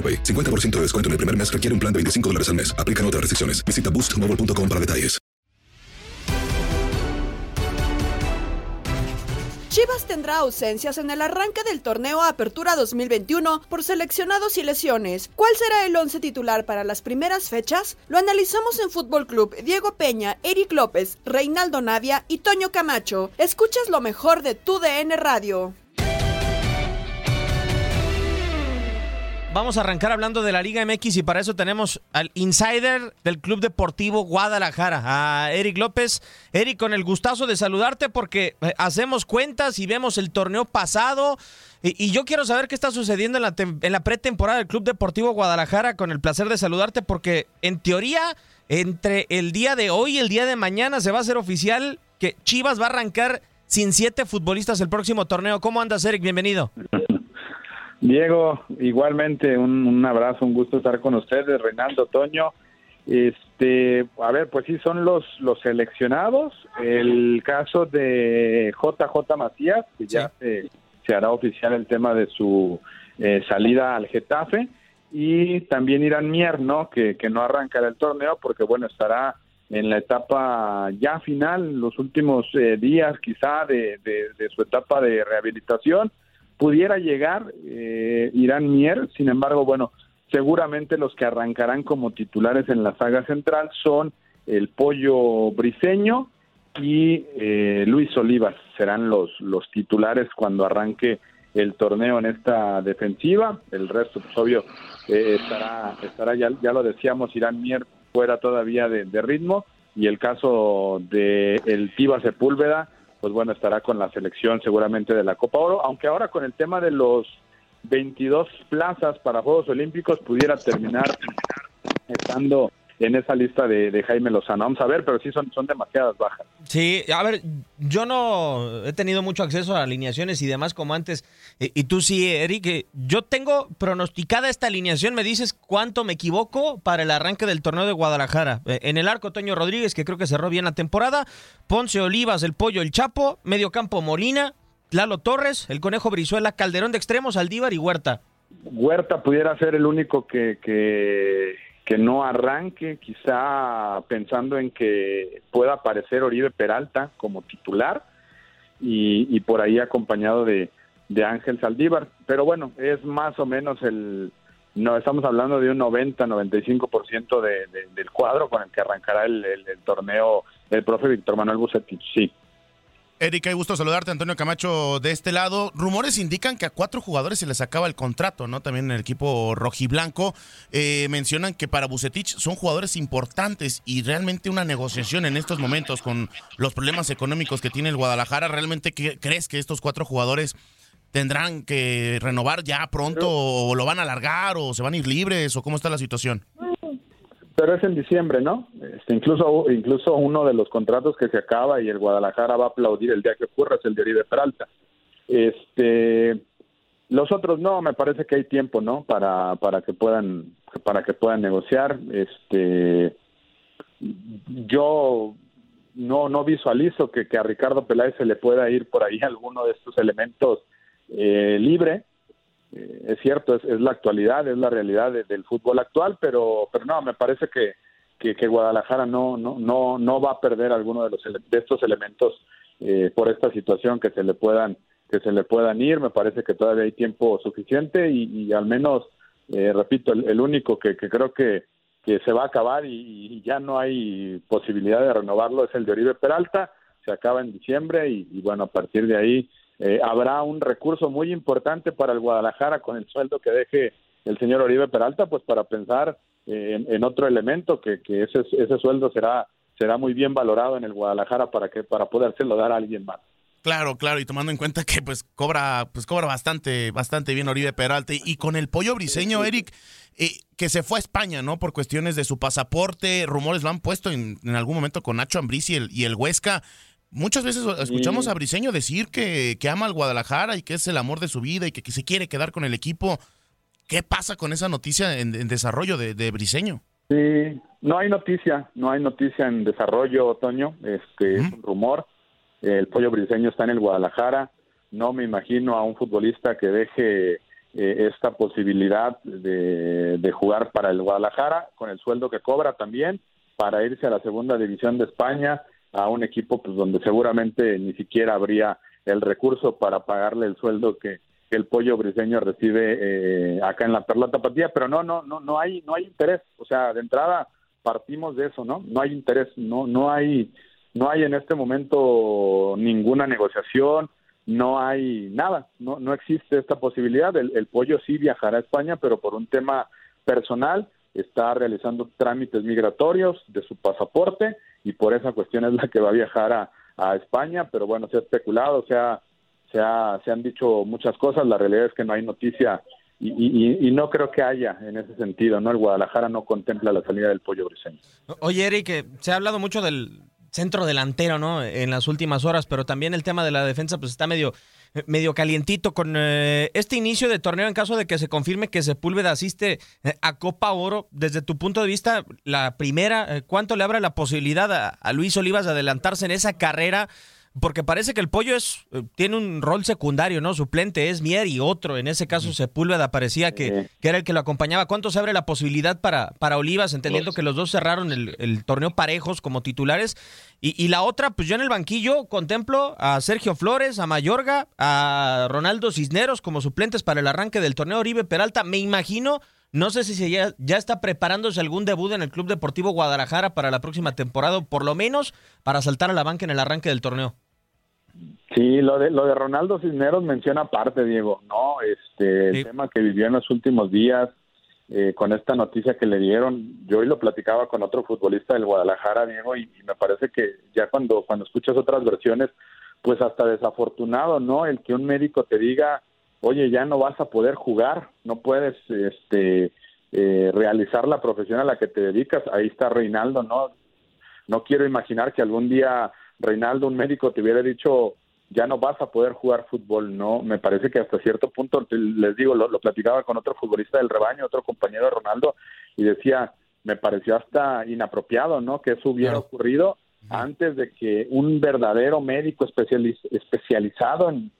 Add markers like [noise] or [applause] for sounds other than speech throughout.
AroPay. 50% de descuento en el primer mes requiere un plan de 25 dólares al mes. Aplican otras restricciones. Visita boostmobile.com para detalles. Chivas tendrá ausencias en el arranque del torneo Apertura 2021 por seleccionados y lesiones. ¿Cuál será el once titular para las primeras fechas? Lo analizamos en Fútbol Club Diego Peña, Eric López, Reinaldo Navia y Toño Camacho. Escuchas lo mejor de tu DN Radio. Vamos a arrancar hablando de la Liga MX y para eso tenemos al insider del Club Deportivo Guadalajara, a Eric López. Eric, con el gustazo de saludarte porque eh, hacemos cuentas y vemos el torneo pasado y, yo quiero saber qué está sucediendo en la, en la pretemporada del Club Deportivo Guadalajara con el placer de saludarte porque en teoría entre el día de hoy y el día de mañana se va a hacer oficial que Chivas va a arrancar sin siete futbolistas el próximo torneo. ¿Cómo andas, Eric? Bienvenido. Diego, igualmente un, un abrazo, un gusto estar con ustedes, Reinaldo, Toño. Este, a ver, pues sí son los los seleccionados. El caso de JJ Macías, que ya se, se hará oficial el tema de su eh, salida al Getafe, y también Irán Mier, ¿no? Que, que no arrancará el torneo porque, bueno, estará en la etapa ya final, los últimos eh, días quizá de, de- de su etapa de rehabilitación pudiera llegar eh, Irán Mier, sin embargo, bueno, seguramente los que arrancarán como titulares en la saga central son el Pollo Briseño y eh, Luis Olivas, serán los, los titulares cuando arranque el torneo en esta defensiva, el resto, pues obvio, eh, estará, estará ya, ya lo decíamos, Irán Mier fuera todavía de, de ritmo, y el caso de el Sepúlveda, pues bueno, estará con la selección seguramente de la Copa Oro, aunque ahora con el tema de los 22 plazas para Juegos Olímpicos pudiera terminar estando en esa lista de, de Jaime Lozano. Vamos a ver, pero sí son, son demasiadas bajas. Sí, a ver, yo no he tenido mucho acceso a alineaciones y demás como antes. Eh, Y tú sí, Eric. eh, Yo tengo pronosticada esta alineación. Me dices cuánto me equivoco para el arranque del torneo de Guadalajara. Eh, En el arco, Toño Rodríguez, que creo que cerró bien la temporada. Ponce Olivas, el Pollo, el Chapo. Medio campo, Molina. Lalo Torres, el Conejo Brizuela, Calderón de extremos, Aldívar y Huerta. Huerta pudiera ser el único que, que, que no arranque, quizá pensando en que pueda aparecer Oribe Peralta como titular y, y por ahí acompañado de, de Ángel Saldívar. Pero bueno, es más o menos el... No, estamos hablando de un 90-95% de, de, del cuadro con el que arrancará el, el- el torneo el profe Víctor Manuel Bucetich, sí. Erika, hay gusto saludarte, Antonio Camacho, de este lado. Rumores indican que a cuatro jugadores se les acaba el contrato, ¿no? También en el equipo rojiblanco. Eh, mencionan que para Bucetich son jugadores importantes y realmente una negociación en estos momentos con los problemas económicos que tiene el Guadalajara. ¿Realmente crees que estos cuatro jugadores tendrán que renovar ya pronto o lo van a alargar o se van a ir libres o cómo está la situación? Pero es en diciembre, ¿no? Este, incluso, incluso uno de los contratos que se acaba y el Guadalajara va a aplaudir el día que ocurra es el de Oribe Peralta. Este, los otros no, me parece que hay tiempo, ¿no? Para, para que puedan, para que puedan negociar. Este, yo no, no visualizo que, que a Ricardo Peláez se le pueda ir por ahí alguno de estos elementos eh, libre. Eh, es cierto, es, es, la actualidad, es la realidad del fútbol actual, pero, pero no, me parece que, que, Guadalajara no, no, no, no va a perder alguno de, los, de estos elementos eh, por esta situación que se le puedan que se le puedan ir. Me parece que todavía hay tiempo suficiente y, al menos, eh, repito, el, único que, que, creo que, que se va a acabar y, ya no hay posibilidad de renovarlo es el de Oribe Peralta. Se acaba en diciembre y, y bueno, a partir de ahí eh, habrá un recurso muy importante para el Guadalajara con el sueldo que deje el señor Oribe Peralta, pues para pensar eh, en, otro elemento que, que ese, ese sueldo será será muy bien valorado en el Guadalajara para que para podérselo dar a alguien más. Claro, claro, y tomando en cuenta que pues cobra, pues cobra bastante, bastante bien Oribe Peralta. Y con el pollo briseño, Eric, eh, que se fue a España, ¿no? Por cuestiones de su pasaporte, rumores lo han puesto en, en algún momento con Nacho Ambriz y el, y el Huesca. Muchas veces escuchamos a Briseño decir que, ama al Guadalajara y que es el amor de su vida y que, se quiere quedar con el equipo. ¿Qué pasa con esa noticia en, desarrollo de, de, Briseño? Sí, no hay noticia, no hay noticia en desarrollo, Otoño. Este es un rumor. El pollo Briseño está en el Guadalajara. No me imagino a un futbolista que deje eh, esta posibilidad de, de jugar para el Guadalajara con el sueldo que cobra también para irse a la segunda división de España a un equipo pues donde seguramente ni siquiera habría el recurso para pagarle el sueldo que, el pollo briseño recibe eh, acá en la Perla Tapatía, pero no, no, no, no hay, no hay interés, o sea, de entrada partimos de eso, ¿no? No hay interés, no, no hay, no hay en este momento ninguna negociación, no hay nada, no, no existe esta posibilidad. El, el pollo sí viajará a España, pero por un tema personal está realizando trámites migratorios de su pasaporte y por esa cuestión es la que va a viajar a, España, pero bueno, se ha especulado, se, ha, se, se han dicho muchas cosas, la realidad es que no hay noticia y, y, no creo que haya en ese sentido, ¿no? El Guadalajara no contempla la salida del pollo briseño. Oye, Eric, se ha hablado mucho del centro delantero, ¿no? En las últimas horas, pero también el tema de la defensa pues está medio medio calientito con eh, este inicio de torneo en caso de que se confirme que Sepúlveda asiste eh, a Copa Oro. Desde tu punto de vista, la primera, eh, ¿cuánto le abre la posibilidad a, a Luis Olivas de adelantarse en esa carrera? Porque parece que el pollo es eh, tiene un rol secundario, ¿no? Suplente es Mier y otro, en ese caso Sepúlveda parecía que, que, era el que lo acompañaba. ¿Cuánto se abre la posibilidad para, para Olivas, entendiendo que los dos cerraron el, torneo parejos como titulares? Y, y, la otra, pues yo en el banquillo contemplo a Sergio Flores, a Mayorga, a Ronaldo Cisneros como suplentes para el arranque del torneo Oribe Peralta. Me imagino no sé si ya, ya está preparándose algún debut en el Club Deportivo Guadalajara para la próxima temporada, por lo menos para saltar a la banca en el arranque del torneo. Sí, lo de lo de Ronaldo Cisneros menciona aparte, Diego, no, este el tema que vivió en los últimos días eh, con esta noticia que le dieron, yo hoy lo platicaba con otro futbolista del Guadalajara, Diego, y, y me parece que ya cuando cuando escuchas otras versiones, pues hasta desafortunado, ¿no? El que un médico te diga oye, ya no vas a poder jugar, no puedes este, eh, realizar la profesión a la que te dedicas. Ahí está Reinaldo, ¿no? No quiero imaginar que algún día Reinaldo, un médico, te hubiera dicho, ya no vas a poder jugar fútbol, ¿no? Me parece que hasta cierto punto, les digo, lo, lo platicaba con otro futbolista del rebaño, otro compañero de Ronaldo, y decía, me pareció hasta inapropiado, ¿no? Que eso hubiera ocurrido antes de que un verdadero médico especializado en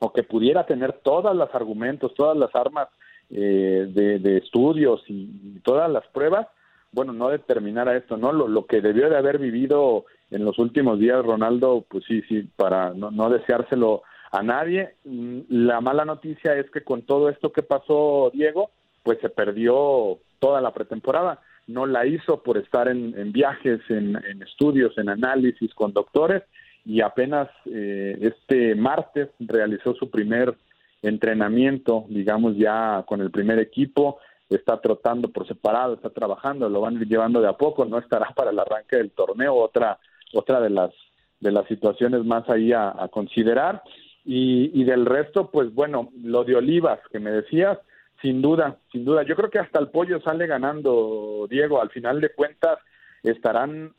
o que pudiera tener todos los argumentos, todas las armas eh, de, estudios y, todas las pruebas, bueno, no determinara esto, ¿no? Lo, que debió de haber vivido en los últimos días Ronaldo, pues sí, sí, para no, no deseárselo a nadie. Mm, la mala noticia es que con todo esto que pasó Diego, pues se perdió toda la pretemporada. No la hizo por estar en, en viajes, en, en estudios, en análisis con doctores y apenas eh, este martes realizó su primer entrenamiento, digamos ya con el primer equipo, está trotando por separado, está trabajando, lo van llevando de a poco, no estará [laughs] para el arranque del torneo, otra otra de las de las situaciones más ahí a, considerar y, y, del resto, pues bueno, lo de Olivas que me decías, sin duda, sin duda. Yo creo que hasta el pollo sale ganando, Diego. Al final de cuentas estarán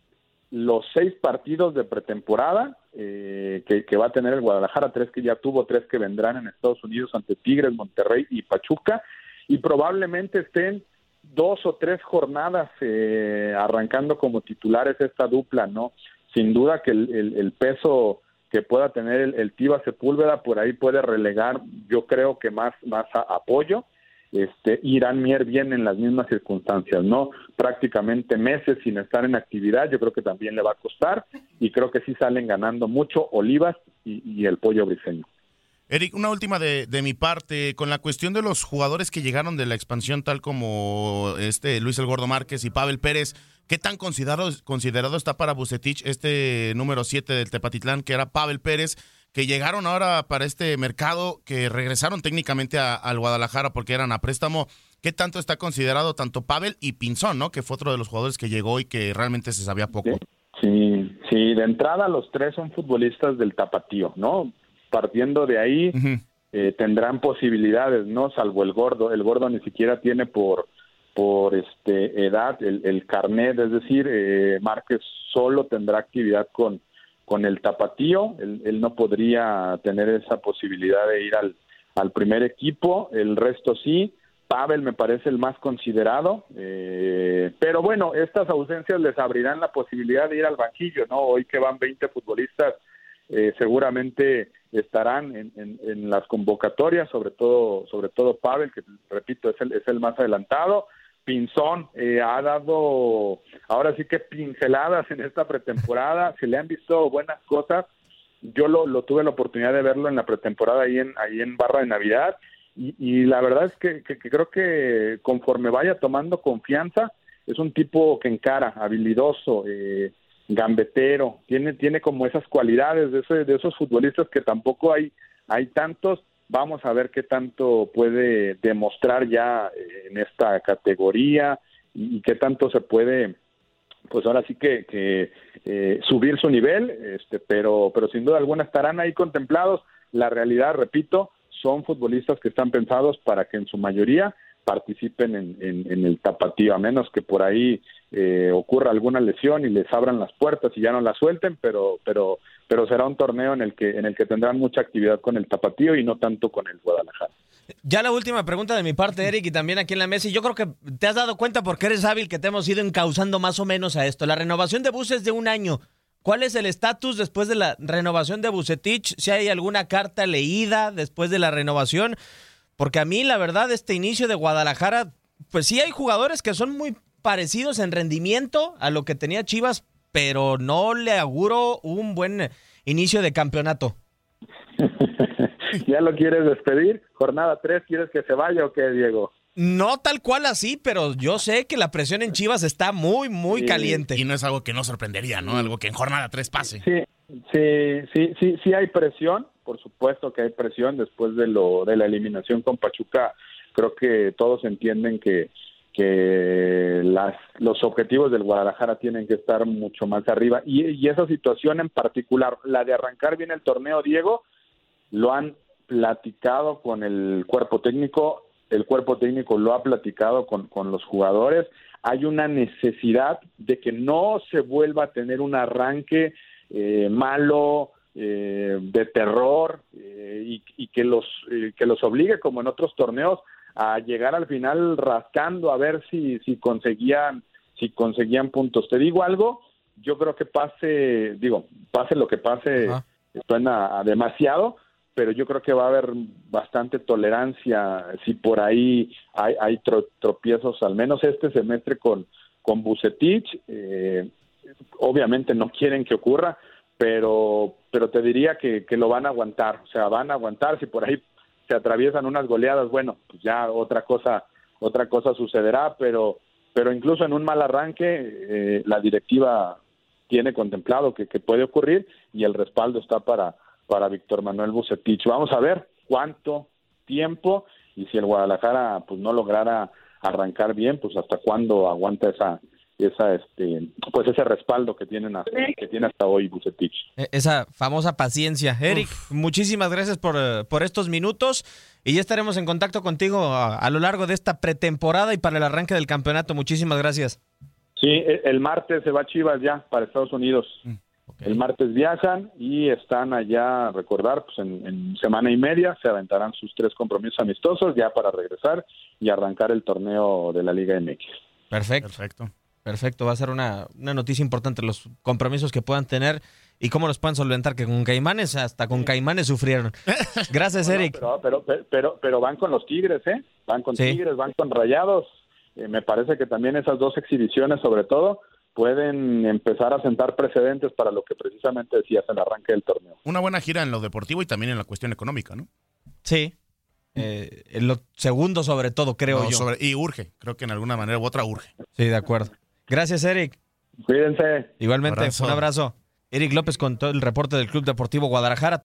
los seis partidos de pretemporada eh, que, va a tener el Guadalajara, tres que ya tuvo, tres que vendrán en Estados Unidos ante Tigres, Monterrey y Pachuca, y probablemente estén dos o tres jornadas eh, arrancando como titulares esta dupla, ¿no? Sin duda que el, peso que pueda tener el, el Sepúlveda por ahí puede relegar, yo creo que más, más apoyo este, Irán Mier viene en las mismas circunstancias, ¿no? Prácticamente meses sin estar en actividad, yo creo que también le va a costar y creo que sí salen ganando mucho Olivas y, el pollo briseño. Eric, una última de, mi parte, con la cuestión de los jugadores que llegaron de la expansión, tal como este Luis El Gordo Márquez y Pavel Pérez, ¿qué tan considerado, considerado está para Bucetich este número 7 del Tepatitlán, que era Pavel Pérez? Que llegaron ahora para este mercado, que regresaron técnicamente al Guadalajara porque eran a préstamo. ¿Qué tanto está considerado tanto Pavel y Pinzón, ¿no? que fue otro de los jugadores que llegó y que realmente se sabía poco? Sí, sí, de entrada los tres son futbolistas del tapatío, ¿no? Partiendo de ahí, eh, tendrán posibilidades, ¿no? Salvo el gordo. El gordo ni siquiera tiene por por este edad el, el carnet, es decir, eh, Márquez solo tendrá actividad con con el tapatío, él, no podría tener esa posibilidad de ir al, al primer equipo, el resto sí, Pavel me parece el más considerado, eh, pero bueno, estas ausencias les abrirán la posibilidad de ir al banquillo, ¿no? Hoy que van 20 futbolistas, eh, seguramente estarán en, en, las convocatorias, sobre todo, sobre todo Pavel, que repito, es el, es el más adelantado, Pinzón eh, ha dado ahora sí que pinceladas en esta pretemporada, se le han visto buenas cosas. Yo lo, tuve la oportunidad de verlo en la pretemporada ahí en, ahí en Barra de Navidad y, la verdad es que, creo que conforme vaya tomando confianza, es un tipo que encara, habilidoso, eh, gambetero, tiene, tiene como esas cualidades de, de esos futbolistas que tampoco hay, hay tantos Vamos a ver qué tanto puede demostrar ya eh, en esta categoría y, qué tanto se puede, pues ahora sí que, eh, subir su nivel, este, pero, pero sin duda alguna estarán ahí contemplados. La realidad, repito, son futbolistas que están pensados para que en su mayoría participen en, el tapatío, a menos que por ahí eh, ocurra alguna lesión y les abran las puertas y ya no las suelten, pero, pero pero será un torneo en el que en el que tendrán mucha actividad con el Tapatío y no tanto con el Guadalajara. Ya la última pregunta de mi parte, Eric, y también aquí en la mesa, y yo creo que te has dado cuenta porque eres hábil que te hemos ido encauzando más o menos a esto. La renovación de buses de un año. ¿Cuál es el estatus después de la renovación de Bucetich? Si hay alguna carta leída después de la renovación. Porque a mí, la verdad, este inicio de Guadalajara, pues sí hay jugadores que son muy parecidos en rendimiento a lo que tenía Chivas, pero no le auguro un buen inicio de campeonato. [laughs] ¿Ya lo quieres despedir? Jornada 3, ¿quieres que se vaya o qué, Diego? No tal cual así, pero yo sé que la presión en Chivas está muy, muy caliente. Y no es algo que no sorprendería, ¿no? Algo que en jornada 3 pase. Sí, sí, sí, sí, sí hay presión, por supuesto que hay presión después de lo de la eliminación con Pachuca. Creo que todos entienden que que las, los objetivos del Guadalajara tienen que estar mucho más arriba. Y, esa situación en particular, la de arrancar bien el torneo, Diego, lo han platicado con el cuerpo técnico, el cuerpo técnico lo ha platicado con, con los jugadores. Hay una necesidad de que no se vuelva a tener un arranque eh, malo, eh, de terror, eh, y, y, que, los, que los obligue, como en otros torneos, a llegar al final rascando a ver si, si conseguían si conseguían puntos. Te digo algo, yo creo que pase, digo, pase lo que pase, suena demasiado, pero yo creo que va a haber bastante tolerancia si por ahí hay, hay tropiezos, al menos este semestre con, con Bucetich. Eh, obviamente no quieren que ocurra, pero, pero te diría que, que lo van a aguantar, o sea, van a aguantar si por ahí se atraviesan unas goleadas, bueno, pues ya otra cosa, otra cosa sucederá, pero, pero incluso en un mal arranque, eh, la directiva tiene contemplado que, puede ocurrir y el respaldo está para, para Víctor Manuel Bucetich. Vamos a ver cuánto tiempo y si el Guadalajara pues no lograra arrancar bien, pues hasta cuándo aguanta esa esa este pues ese respaldo que tienen hasta, que tiene hasta hoy Bucetich. E- Esa famosa paciencia. Eric, muchísimas gracias por, eh, por estos minutos y ya estaremos en contacto contigo a, a lo largo de esta pretemporada y para el arranque del campeonato. Muchísimas gracias. Sí, e- el martes se va Chivas ya para Estados Unidos. El martes viajan y están allá, recordar, pues en, en semana y media se aventarán sus tres compromisos amistosos ya para regresar y arrancar el torneo de la Liga MX. Perfecto. Perfecto. Perfecto, va a ser una, una noticia importante los compromisos que puedan tener y cómo los puedan solventar, que con Caimanes, hasta con Caimanes sufrieron. [laughs] Gracias, Eric. Pero, pero, pero, pero, pero van con los Tigres, ¿eh? Van con Sí. Tigres, van con Rayados. Eh, me parece que también esas dos exhibiciones, sobre todo, pueden empezar a sentar precedentes para lo que precisamente decías, el arranque del torneo. Una buena gira en lo deportivo y también en la cuestión económica, ¿no? Sí. Eh, en lo segundo sobre todo, creo No, yo. sobre- y urge, creo que en alguna manera u otra urge. Sí, de acuerdo. Gracias, Eric. Cuídense. Igualmente, Abrazo. un abrazo. Eric López con todo el reporte del Club Deportivo Guadalajara.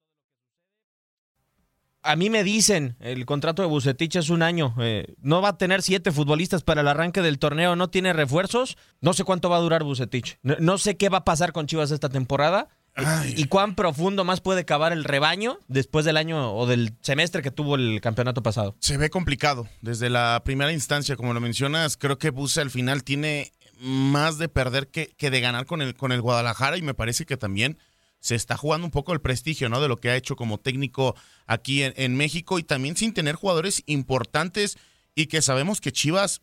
A mí me dicen, el contrato de Bucetich es un año. eh, no va a tener siete futbolistas para el arranque del torneo, no tiene refuerzos. No sé cuánto va a durar Bucetich. No, no sé qué va a pasar con Chivas esta temporada. Ay. Y cuán profundo más puede cavar el rebaño después del año o del semestre que tuvo el campeonato pasado. Se ve complicado. Desde la primera instancia, como lo mencionas, creo que Buse al final tiene más de perder que, que de ganar con el, con el Guadalajara y me parece que también se está jugando un poco el prestigio, ¿no? De lo que ha hecho como técnico aquí en, en México y también sin tener jugadores importantes y que sabemos que Chivas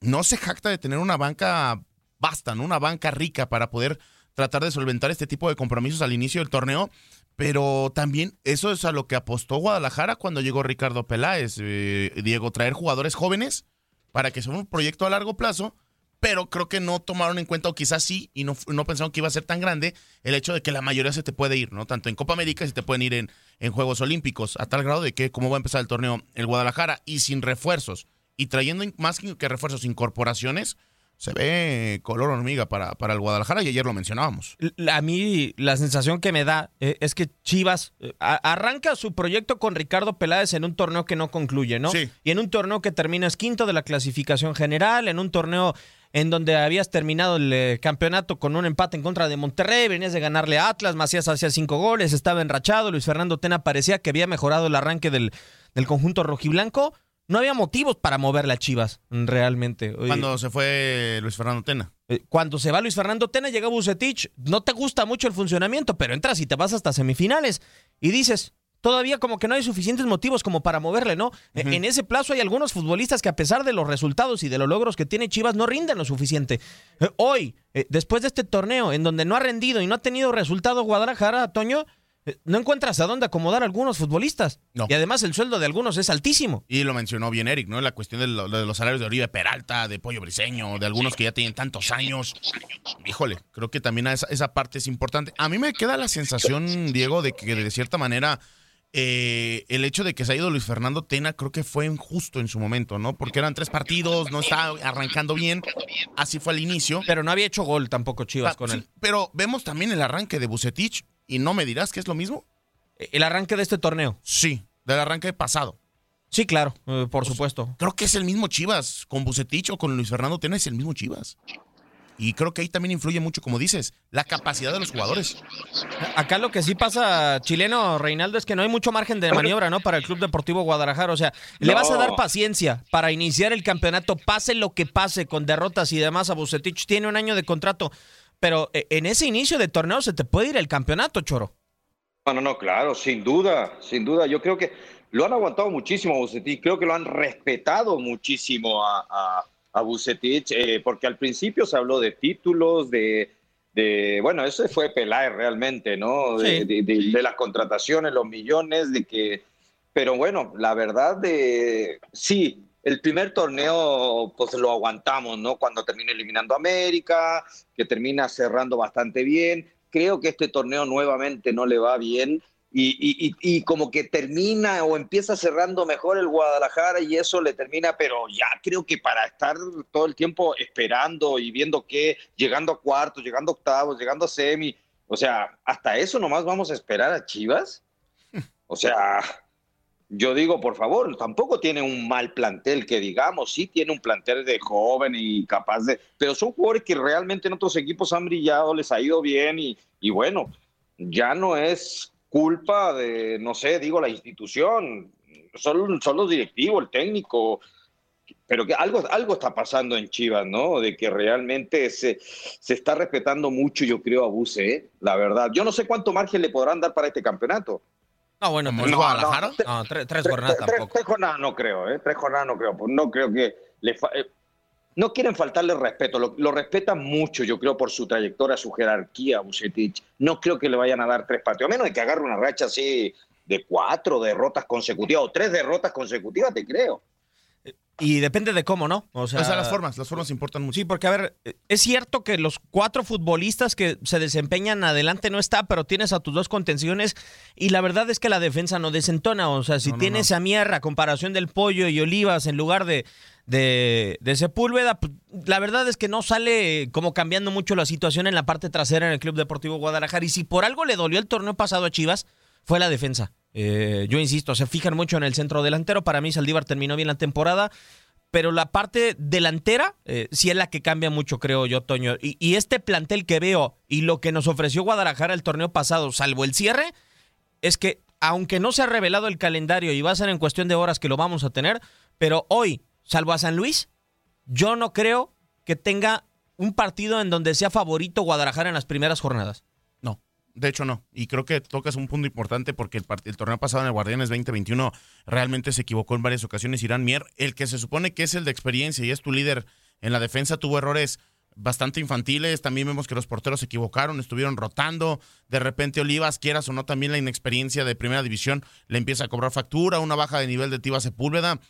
no se jacta de tener una banca basta, ¿no? Una banca rica para poder tratar de solventar este tipo de compromisos al inicio del torneo. Pero también eso es a lo que apostó Guadalajara cuando llegó Ricardo Peláez. eh, Diego, traer jugadores jóvenes para que sea un proyecto a largo plazo, pero creo que no tomaron en cuenta, o quizás sí, y no, no pensaron que iba a ser tan grande, el hecho de que la mayoría se te puede ir, ¿no? Tanto en Copa América se te pueden ir en, en Juegos Olímpicos, a tal grado de que cómo va a empezar el torneo el Guadalajara y sin refuerzos, y trayendo más que refuerzos, incorporaciones, se ve color hormiga para, para el Guadalajara y ayer lo mencionábamos. A mí la sensación que me da eh, es que Chivas a- arranca su proyecto con Ricardo Peláez en un torneo que no concluye, ¿no? Sí. Y en un torneo que terminas quinto de la clasificación general, en un torneo en donde habías terminado el eh, campeonato con un empate en contra de Monterrey, venías de ganarle a Atlas, Macías hacía cinco goles, estaba enrachado, Luis Fernando Tena parecía que había mejorado el arranque del, del conjunto rojiblanco. No había motivos para moverle a Chivas, realmente. Cuando se fue Luis Fernando Tena. eh, Cuando se va Luis Fernando Tena, llega Bucetich. No te gusta mucho el funcionamiento, pero entras y te vas hasta semifinales. Y dices, todavía como que no hay suficientes motivos como para moverle, ¿no? Eh, En ese plazo hay algunos futbolistas que a pesar de los resultados y de los logros que tiene Chivas, no rinden lo suficiente. Eh, Hoy, eh, después de este torneo, en donde no ha rendido y no ha tenido resultado Guadalajara, Toño, eh, no encuentras a dónde acomodar a algunos futbolistas. No. Y además el sueldo de algunos es altísimo. Y lo mencionó bien Eric, ¿no? La cuestión de, lo- de los salarios de Oribe Peralta, de Pollo Briseño, de algunos que ya tienen tantos años. Híjole, creo que también esa, esa parte es importante. A mí me queda la sensación, Diego, de que de cierta manera eh, el hecho de que se ha ido Luis Fernando Tena creo que fue injusto en su momento, ¿no? Porque eran tres partidos, no estaba arrancando bien. Así fue al inicio. Pero no había hecho gol tampoco Chivas Ah, con sí, él. Pero vemos también el arranque de Bucetich y no me dirás que es lo mismo. El arranque de este torneo. Sí, del arranque pasado. Sí, claro, eh, por supuesto. Creo que es el mismo Chivas. Con Bucetich o con Luis Fernando Tena es el mismo Chivas. Y creo que ahí también influye mucho, como dices, la capacidad de los jugadores. Acá lo que sí pasa, chileno Reinaldo, es que no hay mucho margen de maniobra, ¿no? Para el Club Deportivo Guadalajara. O sea, le vas a dar paciencia para iniciar el campeonato, pase lo que pase, con derrotas y demás. A Bucetich tiene un año de contrato, pero eh, en ese inicio de torneo se te puede ir el campeonato, Choro. No, no, no, claro, sin duda, sin duda. Yo creo que lo han aguantado muchísimo a Bucetich, creo que lo han respetado muchísimo a, a, a Bucetich, eh, porque al principio se habló de títulos, de, de bueno, eso fue Peláez realmente, ¿no? De, Sí. de- de- de las contrataciones, los millones, de que... Pero bueno, la verdad de... Sí, el primer torneo pues lo aguantamos, ¿no? Cuando termina eliminando a América, que termina cerrando bastante bien. Creo que este torneo nuevamente no le va bien y, y- y- como que termina o empieza cerrando mejor el Guadalajara y eso le termina, pero ya creo que para estar todo el tiempo esperando y viendo que llegando a cuartos, llegando a octavos, llegando a semi, o sea, hasta eso nomás vamos a esperar a Chivas. O sea, yo digo, por favor, tampoco tiene un mal plantel que digamos, sí tiene un plantel de joven y capaz de, pero son jugadores que realmente en otros equipos han brillado, les ha ido bien y, y bueno, ya no es culpa de, no sé, digo, la institución, son, son los directivos, el técnico, pero que algo, algo está pasando en Chivas, ¿no? De que realmente se, se está respetando mucho, yo creo, a Buse, ¿eh? la verdad. Yo no sé cuánto margen le podrán dar para este campeonato. No, bueno, No, pues no, Guadalajara. tre- No, tres, jornadas tres- tampoco. tres jornadas no creo, ¿eh? Tres jornadas no creo. pues No creo que le fa- eh, no quieren faltarle respeto, lo, lo respetan mucho, yo creo, por su trayectoria, su jerarquía, a Bucetich. No creo que le vayan a dar tres partidos, a menos de que agarre una racha así de cuatro derrotas consecutivas o tres derrotas consecutivas, te creo. Y depende de cómo, ¿no? O sea, O sea, las formas, las formas importan mucho. Sí, porque a ver, es cierto que los cuatro futbolistas que se desempeñan adelante no está, pero tienes a tus dos contenciones y la verdad es que la defensa no desentona. O sea, si No, no, tienes a Mierra a comparación del Pollo y Olivas en lugar de, de, de Sepúlveda, pues, la verdad es que no sale como cambiando mucho la situación en la parte trasera en el Club Deportivo Guadalajara. Y si por algo le dolió el torneo pasado a Chivas, fue la defensa. Eh, yo insisto, se fijan mucho en el centro delantero. Para mí, Saldívar terminó bien la temporada pero la parte delantera eh, sí es la que cambia mucho, creo yo, Toño. Y, y este plantel que veo y lo que nos ofreció Guadalajara el torneo pasado, salvo el cierre, es que aunque no se ha revelado el calendario y va a ser en cuestión de horas que lo vamos a tener, pero hoy, salvo a San Luis, yo no creo que tenga un partido en donde sea favorito Guadalajara en las primeras jornadas. No, de hecho no. Y creo que tocas un punto importante porque el, el torneo pasado en el Guardianes 2021 realmente se equivocó en varias ocasiones. Irán Mier, el que se supone que es el de experiencia y es tu líder en la defensa, tuvo errores bastante infantiles. También vemos que los porteros se equivocaron, estuvieron rotando. De repente Olivas, quieras o no, también la inexperiencia de primera división le empieza a cobrar factura, una baja de nivel de Tiva Sepúlveda.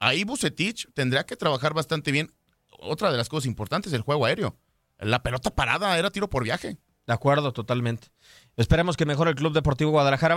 Ahí Bucetich tendría que trabajar bastante bien. Otra de las cosas importantes, el juego aéreo. La pelota parada era tiro por viaje. De acuerdo, totalmente. Esperemos que mejore el Club Deportivo Guadalajara.